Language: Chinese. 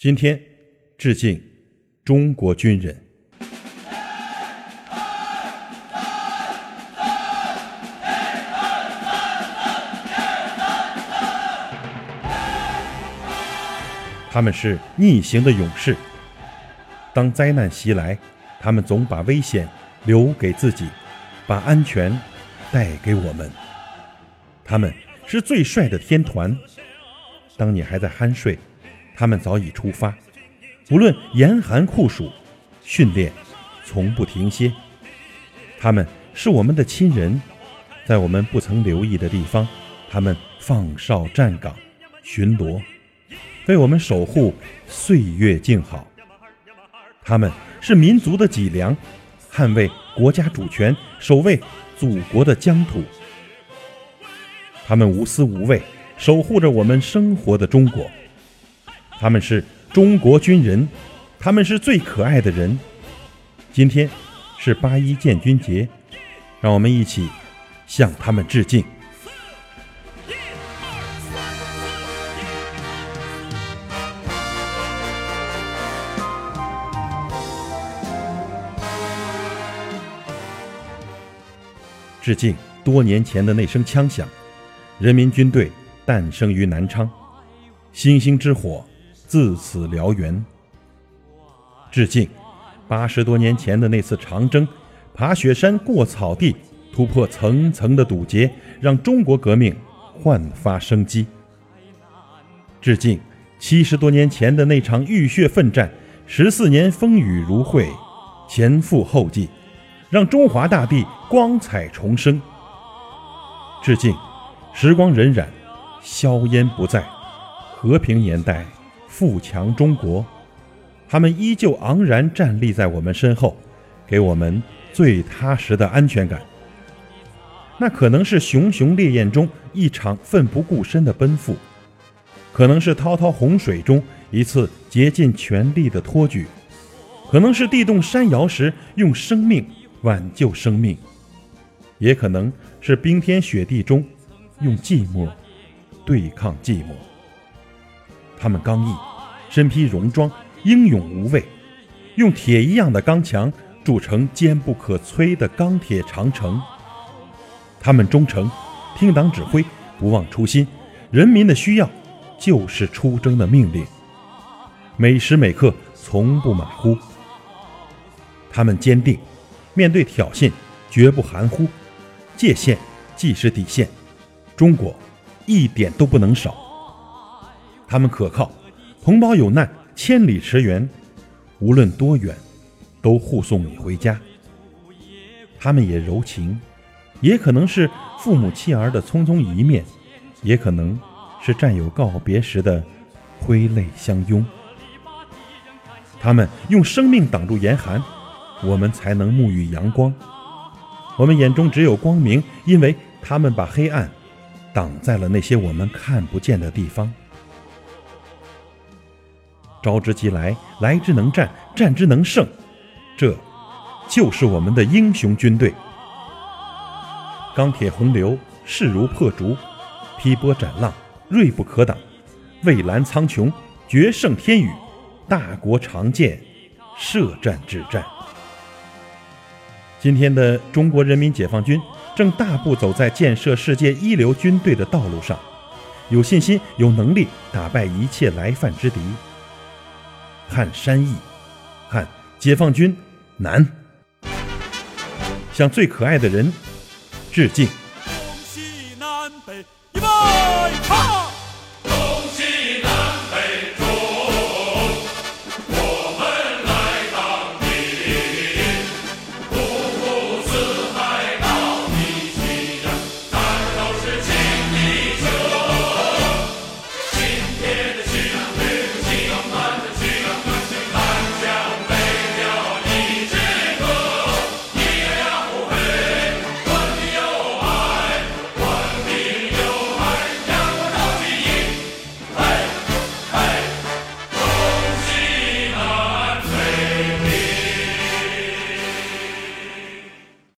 今天，致敬中国军人。他们是逆行的勇士。当灾难袭来，他们总把危险留给自己，把安全带给我们。他们是最帅的天团。当你还在酣睡，他们早已出发。无论严寒酷暑，训练从不停歇。他们是我们的亲人，在我们不曾留意的地方，他们放哨站岗，巡逻。为我们守护岁月静好，他们是民族的脊梁，捍卫国家主权，守卫祖国的疆土。他们无私无畏，守护着我们生活的中国。他们是中国军人，他们是最可爱的人。今天是八一建军节，让我们一起向他们致敬。致敬多年前的那声枪响，人民军队诞生于南昌，星星之火自此燎原。致敬八十多年前的那次长征，爬雪山过草地，突破层层的堵截，让中国革命焕发生机。致敬七十多年前的那场浴血奋战，十四年风雨如晦，前赴后继。让中华大地光彩重生。致敬，时光荏苒，硝烟不再，和平年代，富强中国，他们依旧昂然站立在我们身后，给我们最踏实的安全感。那可能是熊熊烈焰中一场奋不顾身的奔赴，可能是滔滔洪水中一次竭尽全力的托举，可能是地动山摇时用生命。挽救生命，也可能是冰天雪地中用寂寞对抗寂寞。他们刚毅，身披戎装，英勇无畏，用铁一样的刚强筑成坚不可摧的钢铁长城。他们忠诚，听党指挥，不忘初心。人民的需要就是出征的命令，每时每刻从不马虎。他们坚定。面对挑衅，绝不含糊。界限既是底线，中国一点都不能少。他们可靠，同胞有难，千里驰援，无论多远，都护送你回家。他们也柔情，也可能是父母妻儿的匆匆一面，也可能是战友告别时的挥泪相拥。他们用生命挡住严寒。我们才能沐浴阳光，我们眼中只有光明，因为他们把黑暗挡在了那些我们看不见的地方。招之即来，来之能战，战之能胜，这就是我们的英雄军队。钢铁洪流，势如破竹；劈波斩浪，锐不可挡。蔚蓝苍穹，决胜天宇，大国长剑，射战之战。今天的中国人民解放军正大步走在建设世界一流军队的道路上，有信心、有能力打败一切来犯之敌。汉山易，汉解放军难。向最可爱的人致敬。